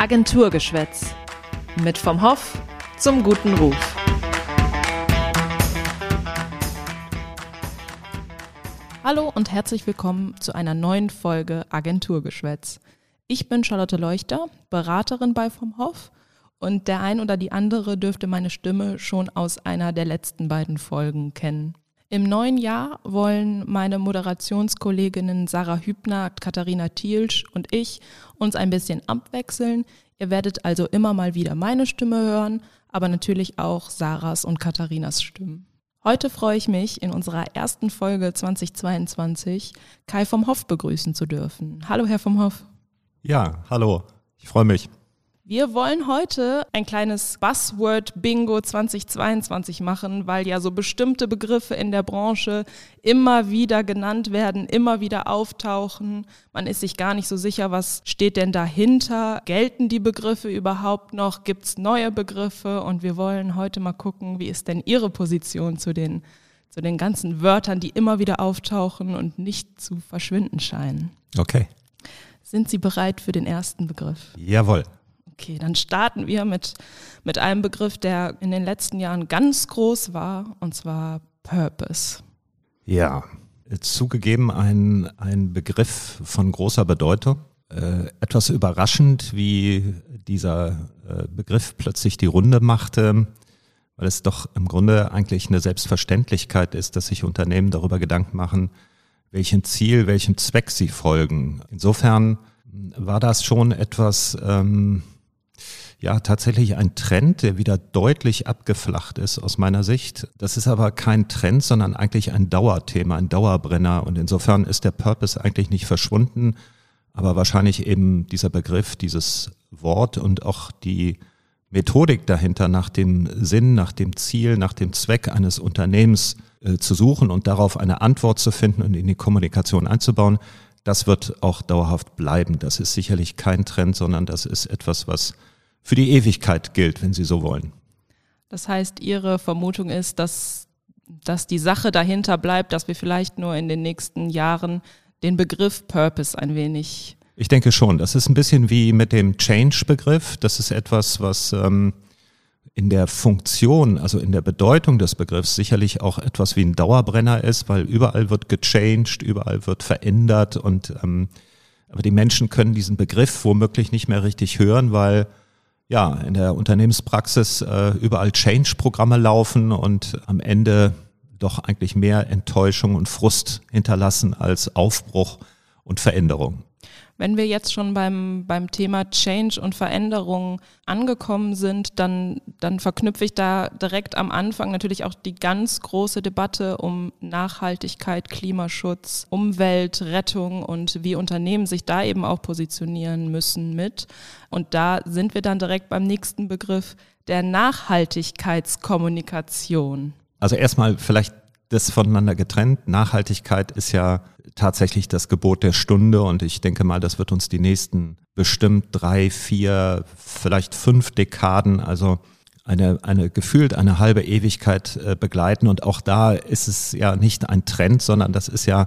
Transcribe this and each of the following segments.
Agenturgeschwätz. Mit vom Hoff zum guten Ruf. Hallo und herzlich willkommen zu einer neuen Folge Agenturgeschwätz. Ich bin Charlotte Leuchter, Beraterin bei vom Hoff und der ein oder die andere dürfte meine Stimme schon aus einer der letzten beiden Folgen kennen. Im neuen Jahr wollen meine Moderationskolleginnen Sarah Hübner, Katharina Thielsch und ich uns ein bisschen abwechseln. Ihr werdet also immer mal wieder meine Stimme hören, aber natürlich auch Sarahs und Katharinas Stimmen. Heute freue ich mich, in unserer ersten Folge 2022 Kai vom Hoff begrüßen zu dürfen. Hallo, Herr vom Hoff. Ja, hallo. Ich freue mich. Wir wollen heute ein kleines Buzzword-Bingo 2022 machen, weil ja so bestimmte Begriffe in der Branche immer wieder genannt werden, immer wieder auftauchen. Man ist sich gar nicht so sicher, was steht denn dahinter? Gelten die Begriffe überhaupt noch? Gibt es neue Begriffe? Und wir wollen heute mal gucken, wie ist denn Ihre Position zu den, zu den ganzen Wörtern, die immer wieder auftauchen und nicht zu verschwinden scheinen. Okay. Sind Sie bereit für den ersten Begriff? Jawohl. Okay, dann starten wir mit, mit einem Begriff, der in den letzten Jahren ganz groß war, und zwar Purpose. Ja, zugegeben ein, ein Begriff von großer Bedeutung. Äh, etwas überraschend, wie dieser äh, Begriff plötzlich die Runde machte, weil es doch im Grunde eigentlich eine Selbstverständlichkeit ist, dass sich Unternehmen darüber Gedanken machen, welchem Ziel, welchem Zweck sie folgen. Insofern war das schon etwas, ähm, ja tatsächlich ein Trend, der wieder deutlich abgeflacht ist aus meiner Sicht. Das ist aber kein Trend, sondern eigentlich ein Dauerthema, ein Dauerbrenner. Und insofern ist der Purpose eigentlich nicht verschwunden, aber wahrscheinlich eben dieser Begriff, dieses Wort und auch die Methodik dahinter, nach dem Sinn, nach dem Ziel, nach dem Zweck eines Unternehmens äh, zu suchen und darauf eine Antwort zu finden und in die Kommunikation einzubauen, das wird auch dauerhaft bleiben. Das ist sicherlich kein Trend, sondern das ist etwas, was für die Ewigkeit gilt, wenn Sie so wollen. Das heißt, Ihre Vermutung ist, dass, dass die Sache dahinter bleibt, dass wir vielleicht nur in den nächsten Jahren den Begriff Purpose ein wenig. Ich denke schon. Das ist ein bisschen wie mit dem Change-Begriff. Das ist etwas, was ähm, in der Funktion, also in der Bedeutung des Begriffs sicherlich auch etwas wie ein Dauerbrenner ist, weil überall wird gechanged, überall wird verändert und ähm, aber die Menschen können diesen Begriff womöglich nicht mehr richtig hören, weil ja, in der Unternehmenspraxis äh, überall Change-Programme laufen und am Ende doch eigentlich mehr Enttäuschung und Frust hinterlassen als Aufbruch und Veränderung. Wenn wir jetzt schon beim, beim Thema Change und Veränderung angekommen sind, dann, dann verknüpfe ich da direkt am Anfang natürlich auch die ganz große Debatte um Nachhaltigkeit, Klimaschutz, Umweltrettung und wie Unternehmen sich da eben auch positionieren müssen mit. Und da sind wir dann direkt beim nächsten Begriff der Nachhaltigkeitskommunikation. Also erstmal vielleicht das voneinander getrennt. Nachhaltigkeit ist ja tatsächlich das Gebot der Stunde und ich denke mal, das wird uns die nächsten bestimmt drei, vier, vielleicht fünf Dekaden, also eine, eine gefühlt eine halbe Ewigkeit äh, begleiten. Und auch da ist es ja nicht ein Trend, sondern das ist ja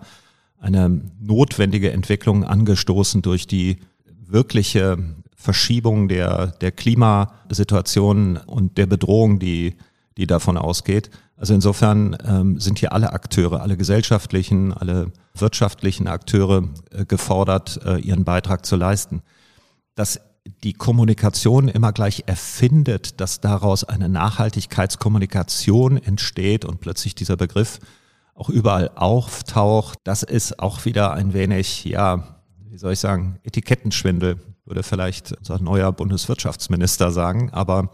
eine notwendige Entwicklung angestoßen durch die wirkliche Verschiebung der, der Klimasituation und der Bedrohung, die, die davon ausgeht. Also insofern ähm, sind hier alle Akteure, alle gesellschaftlichen, alle wirtschaftlichen Akteure äh, gefordert, äh, ihren Beitrag zu leisten. Dass die Kommunikation immer gleich erfindet, dass daraus eine Nachhaltigkeitskommunikation entsteht und plötzlich dieser Begriff auch überall auftaucht, das ist auch wieder ein wenig, ja, wie soll ich sagen, Etikettenschwindel, würde vielleicht unser neuer Bundeswirtschaftsminister sagen. Aber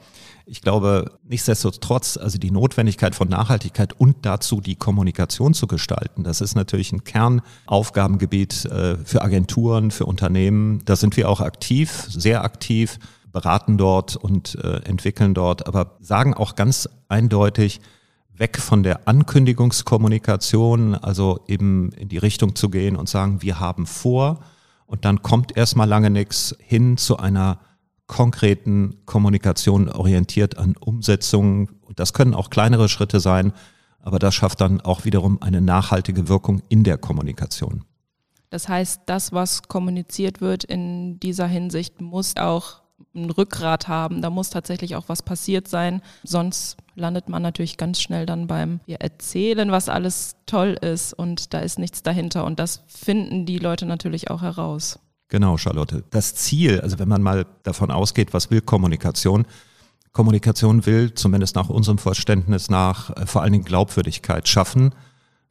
ich glaube, nichtsdestotrotz, also die Notwendigkeit von Nachhaltigkeit und dazu die Kommunikation zu gestalten, das ist natürlich ein Kernaufgabengebiet äh, für Agenturen, für Unternehmen. Da sind wir auch aktiv, sehr aktiv, beraten dort und äh, entwickeln dort, aber sagen auch ganz eindeutig, weg von der Ankündigungskommunikation, also eben in die Richtung zu gehen und sagen, wir haben vor und dann kommt erstmal lange nichts hin zu einer konkreten Kommunikation orientiert an Umsetzungen. Das können auch kleinere Schritte sein, aber das schafft dann auch wiederum eine nachhaltige Wirkung in der Kommunikation. Das heißt, das, was kommuniziert wird in dieser Hinsicht, muss auch ein Rückgrat haben. Da muss tatsächlich auch was passiert sein. Sonst landet man natürlich ganz schnell dann beim wir erzählen, was alles toll ist und da ist nichts dahinter. Und das finden die Leute natürlich auch heraus. Genau, Charlotte. Das Ziel, also wenn man mal davon ausgeht, was will Kommunikation? Kommunikation will, zumindest nach unserem Verständnis nach, äh, vor allen Dingen Glaubwürdigkeit schaffen.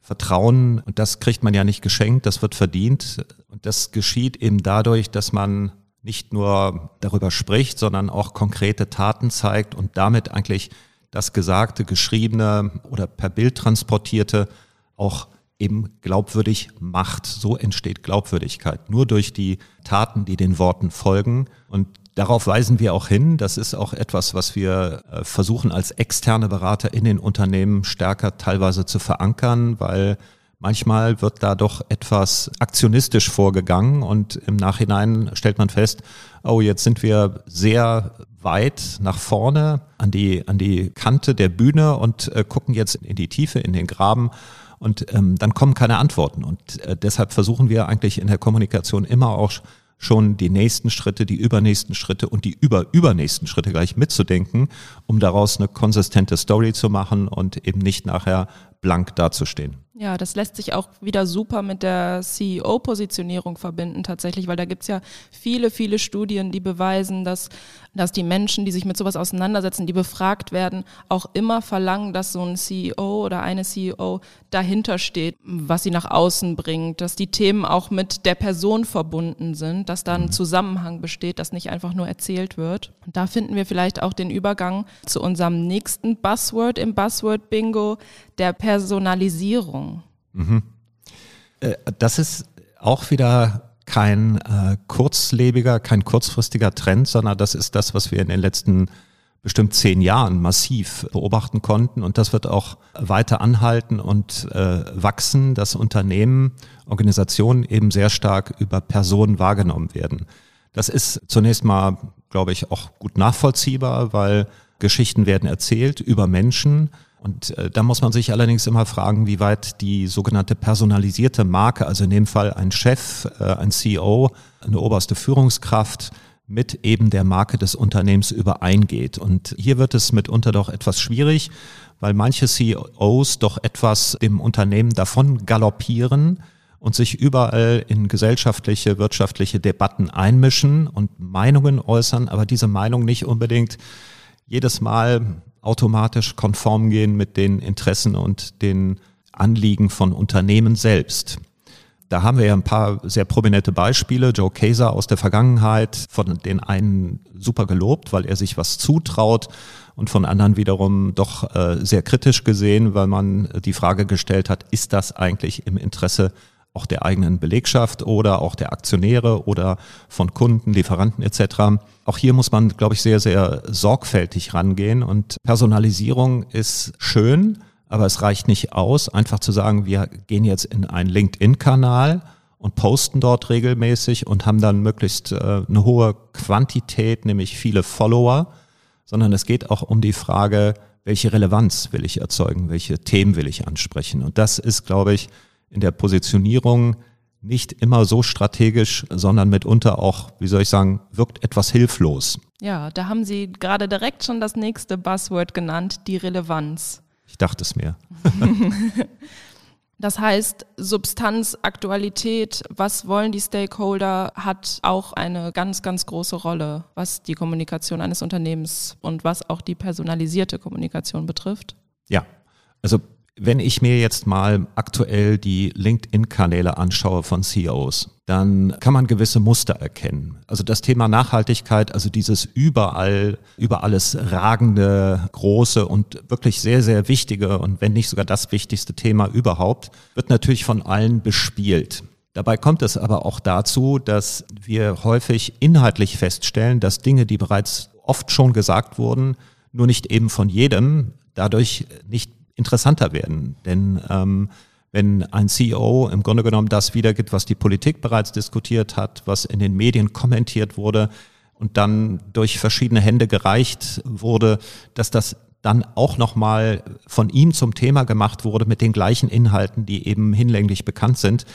Vertrauen, und das kriegt man ja nicht geschenkt, das wird verdient. Und das geschieht eben dadurch, dass man nicht nur darüber spricht, sondern auch konkrete Taten zeigt und damit eigentlich das Gesagte, Geschriebene oder per Bild transportierte auch eben glaubwürdig macht. So entsteht Glaubwürdigkeit. Nur durch die Taten, die den Worten folgen. Und darauf weisen wir auch hin. Das ist auch etwas, was wir äh, versuchen als externe Berater in den Unternehmen stärker teilweise zu verankern, weil Manchmal wird da doch etwas aktionistisch vorgegangen und im Nachhinein stellt man fest, oh, jetzt sind wir sehr weit nach vorne an die, an die Kante der Bühne und äh, gucken jetzt in die Tiefe, in den Graben und ähm, dann kommen keine Antworten. Und äh, deshalb versuchen wir eigentlich in der Kommunikation immer auch schon die nächsten Schritte, die übernächsten Schritte und die überübernächsten Schritte gleich mitzudenken, um daraus eine konsistente Story zu machen und eben nicht nachher blank dazustehen. Ja, das lässt sich auch wieder super mit der CEO-Positionierung verbinden tatsächlich, weil da gibt's ja viele, viele Studien, die beweisen, dass, dass die Menschen, die sich mit sowas auseinandersetzen, die befragt werden, auch immer verlangen, dass so ein CEO oder eine CEO dahinter steht, was sie nach außen bringt, dass die Themen auch mit der Person verbunden sind, dass da ein mhm. Zusammenhang besteht, dass nicht einfach nur erzählt wird. Und da finden wir vielleicht auch den Übergang zu unserem nächsten Buzzword im Buzzword-Bingo, der Personalisierung. Mhm. Äh, das ist auch wieder kein äh, kurzlebiger, kein kurzfristiger Trend, sondern das ist das, was wir in den letzten bestimmt zehn Jahren massiv beobachten konnten. Und das wird auch weiter anhalten und äh, wachsen, dass Unternehmen, Organisationen eben sehr stark über Personen wahrgenommen werden. Das ist zunächst mal, glaube ich, auch gut nachvollziehbar, weil Geschichten werden erzählt über Menschen und äh, da muss man sich allerdings immer fragen, wie weit die sogenannte personalisierte Marke, also in dem Fall ein Chef, äh, ein CEO, eine oberste Führungskraft, mit eben der Marke des Unternehmens übereingeht. Und hier wird es mitunter doch etwas schwierig, weil manche CEOs doch etwas dem Unternehmen davon galoppieren und sich überall in gesellschaftliche, wirtschaftliche Debatten einmischen und Meinungen äußern, aber diese Meinung nicht unbedingt jedes Mal automatisch konform gehen mit den Interessen und den Anliegen von Unternehmen selbst. Da haben wir ja ein paar sehr prominente Beispiele. Joe Kaiser aus der Vergangenheit, von den einen super gelobt, weil er sich was zutraut und von anderen wiederum doch äh, sehr kritisch gesehen, weil man die Frage gestellt hat, ist das eigentlich im Interesse auch der eigenen Belegschaft oder auch der Aktionäre oder von Kunden, Lieferanten etc. Auch hier muss man, glaube ich, sehr, sehr sorgfältig rangehen und Personalisierung ist schön, aber es reicht nicht aus, einfach zu sagen, wir gehen jetzt in einen LinkedIn-Kanal und posten dort regelmäßig und haben dann möglichst äh, eine hohe Quantität, nämlich viele Follower, sondern es geht auch um die Frage, welche Relevanz will ich erzeugen, welche Themen will ich ansprechen. Und das ist, glaube ich, in der Positionierung nicht immer so strategisch, sondern mitunter auch, wie soll ich sagen, wirkt etwas hilflos. Ja, da haben Sie gerade direkt schon das nächste Buzzword genannt, die Relevanz. Ich dachte es mir. das heißt, Substanz, Aktualität, was wollen die Stakeholder, hat auch eine ganz, ganz große Rolle, was die Kommunikation eines Unternehmens und was auch die personalisierte Kommunikation betrifft. Ja, also wenn ich mir jetzt mal aktuell die LinkedIn-Kanäle anschaue von CEOs, dann kann man gewisse Muster erkennen. Also das Thema Nachhaltigkeit, also dieses überall, über alles ragende, große und wirklich sehr, sehr wichtige und wenn nicht sogar das wichtigste Thema überhaupt, wird natürlich von allen bespielt. Dabei kommt es aber auch dazu, dass wir häufig inhaltlich feststellen, dass Dinge, die bereits oft schon gesagt wurden, nur nicht eben von jedem, dadurch nicht interessanter werden. Denn ähm, wenn ein CEO im Grunde genommen das wiedergibt, was die Politik bereits diskutiert hat, was in den Medien kommentiert wurde und dann durch verschiedene Hände gereicht wurde, dass das dann auch nochmal von ihm zum Thema gemacht wurde mit den gleichen Inhalten, die eben hinlänglich bekannt sind.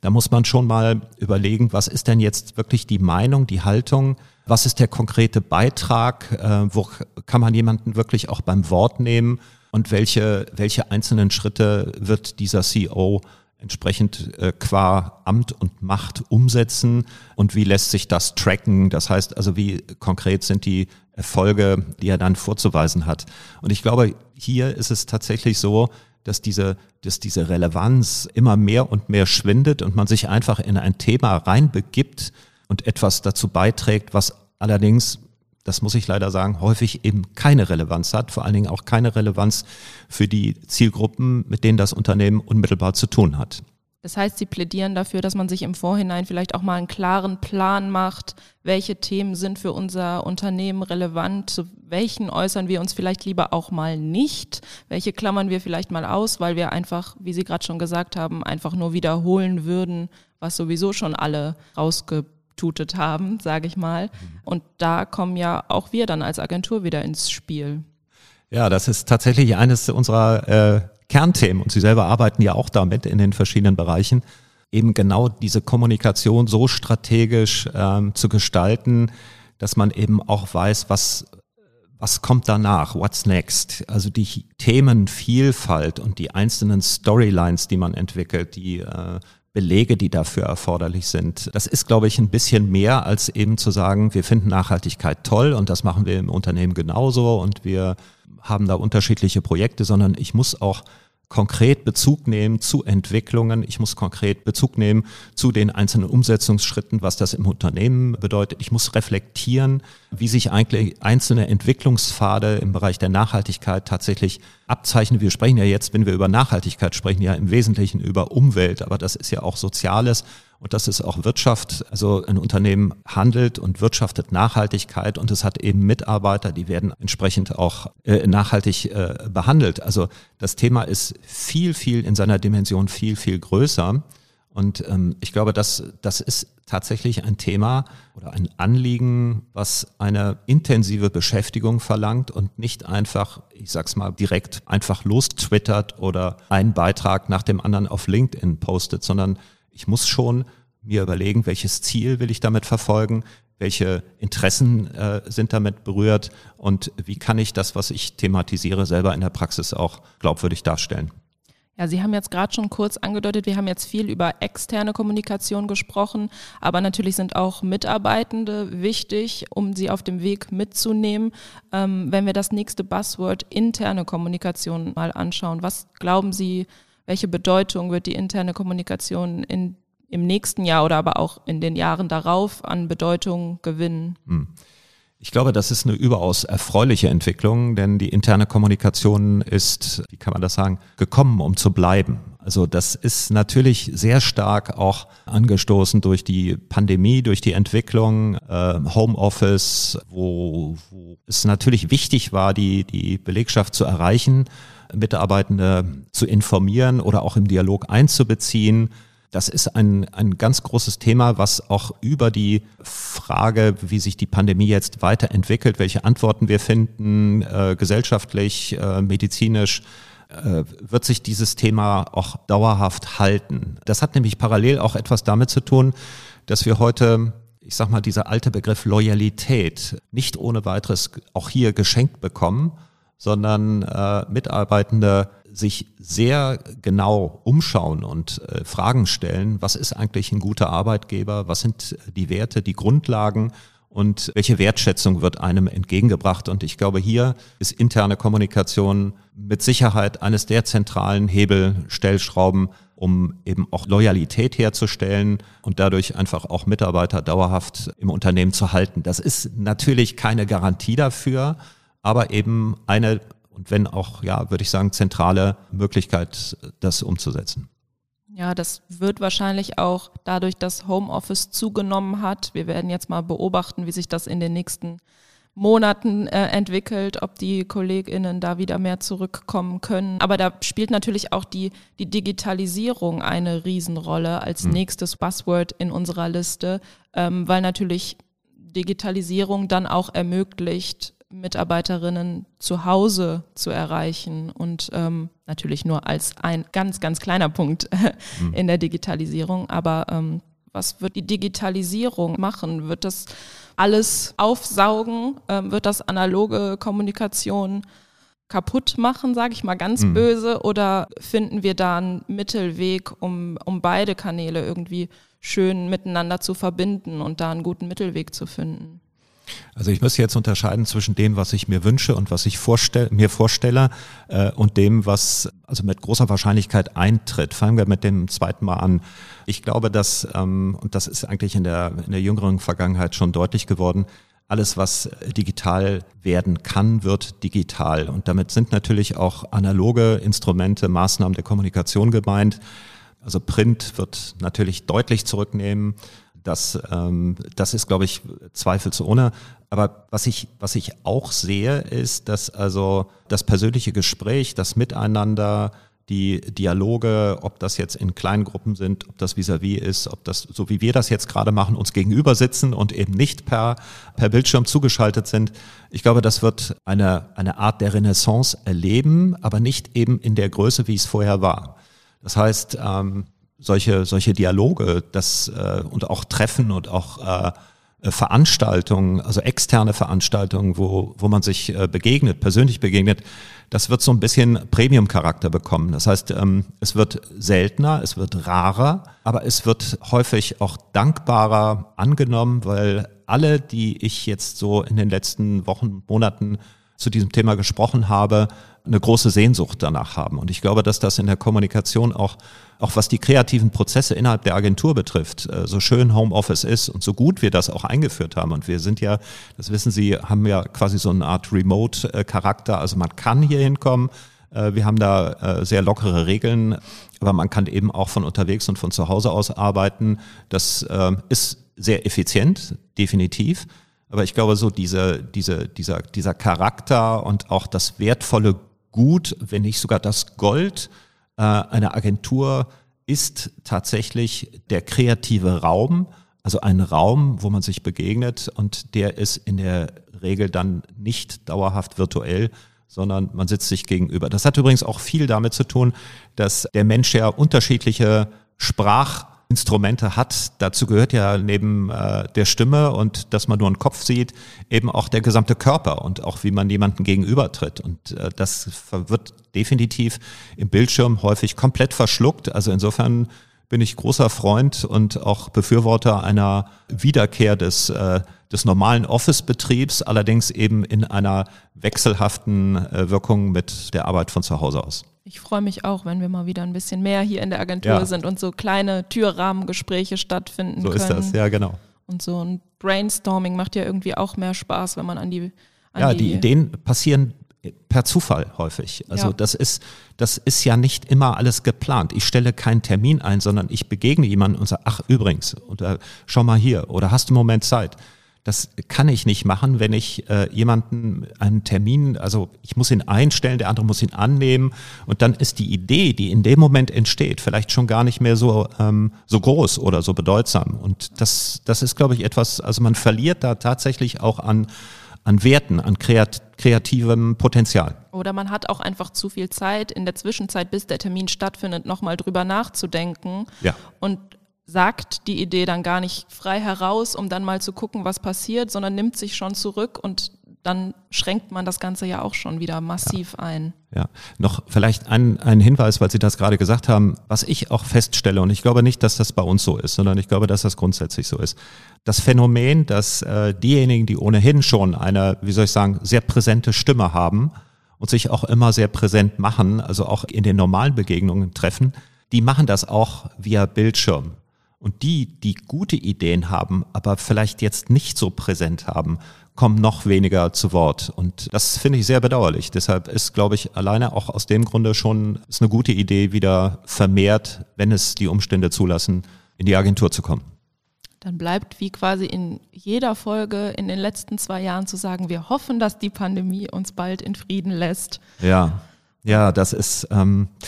Da muss man schon mal überlegen, was ist denn jetzt wirklich die Meinung, die Haltung, was ist der konkrete Beitrag, äh, wo kann man jemanden wirklich auch beim Wort nehmen und welche, welche einzelnen Schritte wird dieser CEO entsprechend äh, qua Amt und Macht umsetzen und wie lässt sich das tracken? Das heißt also, wie konkret sind die Erfolge, die er dann vorzuweisen hat? Und ich glaube, hier ist es tatsächlich so, dass diese, dass diese Relevanz immer mehr und mehr schwindet und man sich einfach in ein Thema reinbegibt und etwas dazu beiträgt, was allerdings das muss ich leider sagen, häufig eben keine Relevanz hat, vor allen Dingen auch keine Relevanz für die Zielgruppen, mit denen das Unternehmen unmittelbar zu tun hat. Das heißt, Sie plädieren dafür, dass man sich im Vorhinein vielleicht auch mal einen klaren Plan macht, welche Themen sind für unser Unternehmen relevant, zu welchen äußern wir uns vielleicht lieber auch mal nicht, welche klammern wir vielleicht mal aus, weil wir einfach, wie Sie gerade schon gesagt haben, einfach nur wiederholen würden, was sowieso schon alle rausgetutet haben, sage ich mal. Und da kommen ja auch wir dann als Agentur wieder ins Spiel. Ja, das ist tatsächlich eines unserer äh, Kernthemen und Sie selber arbeiten ja auch damit in den verschiedenen Bereichen, eben genau diese Kommunikation so strategisch ähm, zu gestalten, dass man eben auch weiß, was was kommt danach? What's next? Also die Themenvielfalt und die einzelnen Storylines, die man entwickelt, die äh, Belege, die dafür erforderlich sind. Das ist, glaube ich, ein bisschen mehr als eben zu sagen, wir finden Nachhaltigkeit toll und das machen wir im Unternehmen genauso und wir haben da unterschiedliche Projekte, sondern ich muss auch konkret Bezug nehmen zu Entwicklungen. Ich muss konkret Bezug nehmen zu den einzelnen Umsetzungsschritten, was das im Unternehmen bedeutet. Ich muss reflektieren, wie sich eigentlich einzelne Entwicklungspfade im Bereich der Nachhaltigkeit tatsächlich abzeichnen. Wir sprechen ja jetzt, wenn wir über Nachhaltigkeit sprechen, ja im Wesentlichen über Umwelt, aber das ist ja auch Soziales und das ist auch Wirtschaft. Also ein Unternehmen handelt und wirtschaftet Nachhaltigkeit und es hat eben Mitarbeiter, die werden entsprechend auch äh, nachhaltig äh, behandelt. Also das Thema ist viel, viel in seiner Dimension viel, viel größer. Und ähm, ich glaube, das, das ist tatsächlich ein Thema oder ein Anliegen, was eine intensive Beschäftigung verlangt und nicht einfach, ich sag's mal, direkt einfach lostwittert oder einen Beitrag nach dem anderen auf LinkedIn postet, sondern ich muss schon mir überlegen, welches Ziel will ich damit verfolgen, welche Interessen äh, sind damit berührt und wie kann ich das, was ich thematisiere, selber in der Praxis auch glaubwürdig darstellen. Ja, Sie haben jetzt gerade schon kurz angedeutet, wir haben jetzt viel über externe Kommunikation gesprochen, aber natürlich sind auch Mitarbeitende wichtig, um sie auf dem Weg mitzunehmen. Ähm, wenn wir das nächste Buzzword interne Kommunikation mal anschauen, was glauben Sie, welche Bedeutung wird die interne Kommunikation in, im nächsten Jahr oder aber auch in den Jahren darauf an Bedeutung gewinnen? Hm. Ich glaube, das ist eine überaus erfreuliche Entwicklung, denn die interne Kommunikation ist, wie kann man das sagen, gekommen, um zu bleiben. Also das ist natürlich sehr stark auch angestoßen durch die Pandemie, durch die Entwicklung, äh, Homeoffice, wo, wo es natürlich wichtig war, die, die Belegschaft zu erreichen Mitarbeitende zu informieren oder auch im Dialog einzubeziehen. Das ist ein, ein ganz großes Thema, was auch über die Frage, wie sich die Pandemie jetzt weiterentwickelt, welche Antworten wir finden, äh, gesellschaftlich, äh, medizinisch, äh, wird sich dieses Thema auch dauerhaft halten. Das hat nämlich parallel auch etwas damit zu tun, dass wir heute ich sag mal, dieser alte Begriff Loyalität nicht ohne weiteres auch hier geschenkt bekommen sondern äh, Mitarbeitende sich sehr genau umschauen und äh, Fragen stellen, was ist eigentlich ein guter Arbeitgeber, was sind die Werte, die Grundlagen und welche Wertschätzung wird einem entgegengebracht. Und ich glaube, hier ist interne Kommunikation mit Sicherheit eines der zentralen Hebelstellschrauben, um eben auch Loyalität herzustellen und dadurch einfach auch Mitarbeiter dauerhaft im Unternehmen zu halten. Das ist natürlich keine Garantie dafür, aber eben eine, und wenn auch, ja, würde ich sagen, zentrale Möglichkeit, das umzusetzen. Ja, das wird wahrscheinlich auch dadurch, dass Homeoffice zugenommen hat. Wir werden jetzt mal beobachten, wie sich das in den nächsten Monaten äh, entwickelt, ob die KollegInnen da wieder mehr zurückkommen können. Aber da spielt natürlich auch die, die Digitalisierung eine Riesenrolle als hm. nächstes Buzzword in unserer Liste, ähm, weil natürlich Digitalisierung dann auch ermöglicht, Mitarbeiterinnen zu Hause zu erreichen und ähm, natürlich nur als ein ganz, ganz kleiner Punkt mhm. in der Digitalisierung. Aber ähm, was wird die Digitalisierung machen? Wird das alles aufsaugen? Ähm, wird das analoge Kommunikation kaputt machen, sage ich mal ganz mhm. böse? Oder finden wir da einen Mittelweg, um, um beide Kanäle irgendwie schön miteinander zu verbinden und da einen guten Mittelweg zu finden? Also ich muss jetzt unterscheiden zwischen dem, was ich mir wünsche und was ich vorstell, mir vorstelle äh, und dem, was also mit großer Wahrscheinlichkeit eintritt. Fangen wir mit dem zweiten Mal an. Ich glaube, dass, ähm, und das ist eigentlich in der, in der jüngeren Vergangenheit schon deutlich geworden, alles, was digital werden kann, wird digital. Und damit sind natürlich auch analoge Instrumente, Maßnahmen der Kommunikation gemeint. Also Print wird natürlich deutlich zurücknehmen. Das, ähm, das ist, glaube ich, zweifelsohne. Aber was ich, was ich auch sehe, ist, dass also das persönliche Gespräch, das Miteinander, die Dialoge, ob das jetzt in kleinen Gruppen sind, ob das vis-à-vis -vis ist, ob das, so wie wir das jetzt gerade machen, uns gegenüber sitzen und eben nicht per, per Bildschirm zugeschaltet sind. Ich glaube, das wird eine, eine Art der Renaissance erleben, aber nicht eben in der Größe, wie es vorher war. Das heißt, ähm, solche, solche Dialoge das, äh, und auch Treffen und auch äh, äh, Veranstaltungen, also externe Veranstaltungen, wo, wo man sich äh, begegnet, persönlich begegnet, das wird so ein bisschen Premium-Charakter bekommen. Das heißt, ähm, es wird seltener, es wird rarer, aber es wird häufig auch dankbarer angenommen, weil alle, die ich jetzt so in den letzten Wochen, Monaten zu diesem Thema gesprochen habe, eine große Sehnsucht danach haben. Und ich glaube, dass das in der Kommunikation auch, auch was die kreativen Prozesse innerhalb der Agentur betrifft, äh, so schön Homeoffice ist und so gut wir das auch eingeführt haben. Und wir sind ja, das wissen Sie, haben ja quasi so eine Art Remote-Charakter. Also man kann hier hinkommen. Äh, wir haben da äh, sehr lockere Regeln, aber man kann eben auch von unterwegs und von zu Hause aus arbeiten. Das ist sehr effizient, definitiv. Aber ich glaube, so diese, diese, dieser, dieser Charakter und auch das wertvolle Gut, wenn nicht sogar das Gold äh, einer Agentur ist tatsächlich der kreative Raum, also ein Raum, wo man sich begegnet und der ist in der Regel dann nicht dauerhaft virtuell, sondern man sitzt sich gegenüber. Das hat übrigens auch viel damit zu tun, dass der Mensch ja unterschiedliche Sprach Instrumente hat. Dazu gehört ja neben äh, der Stimme und dass man nur einen Kopf sieht, eben auch der gesamte Körper und auch wie man jemanden gegenübertritt. Und äh, das wird definitiv im Bildschirm häufig komplett verschluckt. Also insofern bin ich großer Freund und auch Befürworter einer Wiederkehr des, äh, des normalen Office-Betriebs, allerdings eben in einer wechselhaften äh, Wirkung mit der Arbeit von zu Hause aus. Ich freue mich auch, wenn wir mal wieder ein bisschen mehr hier in der Agentur ja. sind und so kleine Türrahmengespräche stattfinden so können. So ist das, ja genau. Und so ein Brainstorming macht ja irgendwie auch mehr Spaß, wenn man an die an Ja, die, die Ideen passieren per Zufall häufig. Also ja. das ist das ist ja nicht immer alles geplant. Ich stelle keinen Termin ein, sondern ich begegne jemanden und sage, ach übrigens, oder schau mal hier, oder hast du einen Moment Zeit? Das kann ich nicht machen, wenn ich äh, jemanden einen Termin, also ich muss ihn einstellen, der andere muss ihn annehmen und dann ist die Idee, die in dem Moment entsteht, vielleicht schon gar nicht mehr so ähm, so groß oder so bedeutsam. Und das das ist, glaube ich, etwas. Also man verliert da tatsächlich auch an an Werten, an kreat kreativem Potenzial. Oder man hat auch einfach zu viel Zeit in der Zwischenzeit, bis der Termin stattfindet, nochmal drüber nachzudenken. Ja. Und sagt die Idee dann gar nicht frei heraus, um dann mal zu gucken, was passiert, sondern nimmt sich schon zurück und dann schränkt man das Ganze ja auch schon wieder massiv ja. ein. Ja, noch vielleicht ein, ein Hinweis, weil Sie das gerade gesagt haben, was ich auch feststelle, und ich glaube nicht, dass das bei uns so ist, sondern ich glaube, dass das grundsätzlich so ist. Das Phänomen, dass äh, diejenigen, die ohnehin schon eine, wie soll ich sagen, sehr präsente Stimme haben und sich auch immer sehr präsent machen, also auch in den normalen Begegnungen treffen, die machen das auch via Bildschirm. Und die, die gute Ideen haben, aber vielleicht jetzt nicht so präsent haben, kommen noch weniger zu Wort. Und das finde ich sehr bedauerlich. Deshalb ist, glaube ich, alleine auch aus dem Grunde schon ist eine gute Idee, wieder vermehrt, wenn es die Umstände zulassen, in die Agentur zu kommen. Dann bleibt wie quasi in jeder Folge in den letzten zwei Jahren zu sagen, wir hoffen, dass die Pandemie uns bald in Frieden lässt. Ja, ja, das ist. Ähm, äh,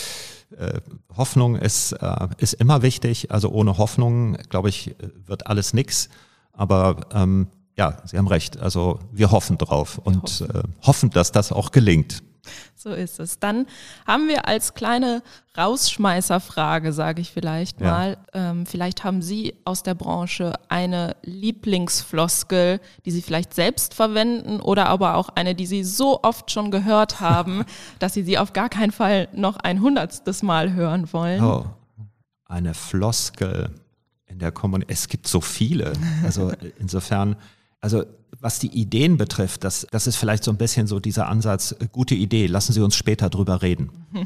Hoffnung ist, äh, ist immer wichtig. Also ohne Hoffnung, glaube ich, wird alles nix. Aber ähm, ja, Sie haben recht. Also wir hoffen drauf wir und hoffen. Äh, hoffen, dass das auch gelingt. So ist es. Dann haben wir als kleine Rausschmeißerfrage, sage ich vielleicht mal, ja. ähm, vielleicht haben Sie aus der Branche eine Lieblingsfloskel, die Sie vielleicht selbst verwenden oder aber auch eine, die Sie so oft schon gehört haben, dass Sie sie auf gar keinen Fall noch ein hundertstes Mal hören wollen. Oh, eine Floskel in der Kommunikation. Es gibt so viele. Also insofern, also was die Ideen betrifft, das, das ist vielleicht so ein bisschen so dieser Ansatz, äh, gute Idee, lassen Sie uns später drüber reden.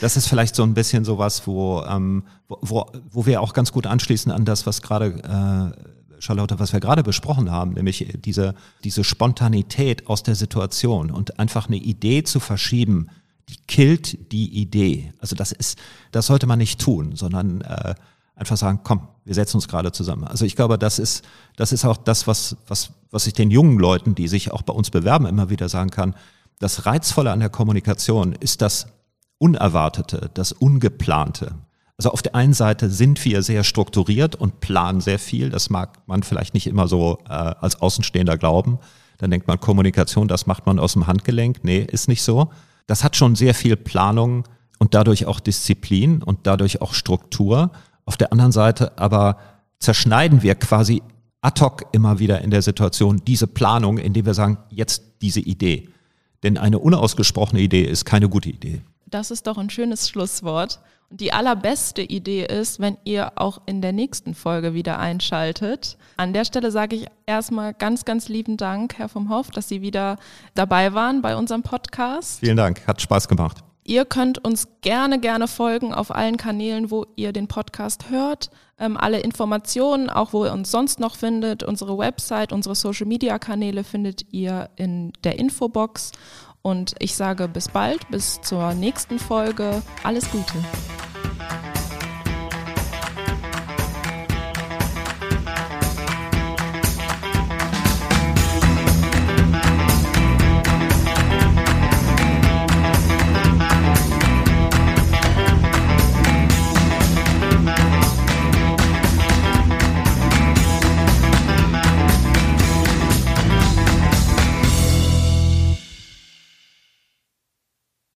Das ist vielleicht so ein bisschen sowas, wo, ähm, wo, wo wir auch ganz gut anschließen an das, was gerade äh, Charlotte, was wir gerade besprochen haben, nämlich diese, diese Spontanität aus der Situation und einfach eine Idee zu verschieben, die killt die Idee. Also das ist, das sollte man nicht tun, sondern äh, einfach sagen, komm, wir setzen uns gerade zusammen. Also ich glaube, das ist, das ist auch das, was, was, was ich den jungen Leuten, die sich auch bei uns bewerben, immer wieder sagen kann. Das Reizvolle an der Kommunikation ist das Unerwartete, das Ungeplante. Also auf der einen Seite sind wir sehr strukturiert und planen sehr viel. Das mag man vielleicht nicht immer so äh, als Außenstehender glauben. Dann denkt man, Kommunikation, das macht man aus dem Handgelenk. Nee, ist nicht so. Das hat schon sehr viel Planung und dadurch auch Disziplin und dadurch auch Struktur. Auf der anderen Seite aber zerschneiden wir quasi ad hoc immer wieder in der Situation diese Planung, indem wir sagen, jetzt diese Idee. Denn eine unausgesprochene Idee ist keine gute Idee. Das ist doch ein schönes Schlusswort. Und die allerbeste Idee ist, wenn ihr auch in der nächsten Folge wieder einschaltet. An der Stelle sage ich erstmal ganz, ganz lieben Dank, Herr vom Hoff, dass Sie wieder dabei waren bei unserem Podcast. Vielen Dank, hat Spaß gemacht. Ihr könnt uns gerne, gerne folgen auf allen Kanälen, wo ihr den Podcast hört. Ähm, alle Informationen, auch wo ihr uns sonst noch findet, unsere Website, unsere Social-Media-Kanäle findet ihr in der Infobox. Und ich sage bis bald, bis zur nächsten Folge. Alles Gute.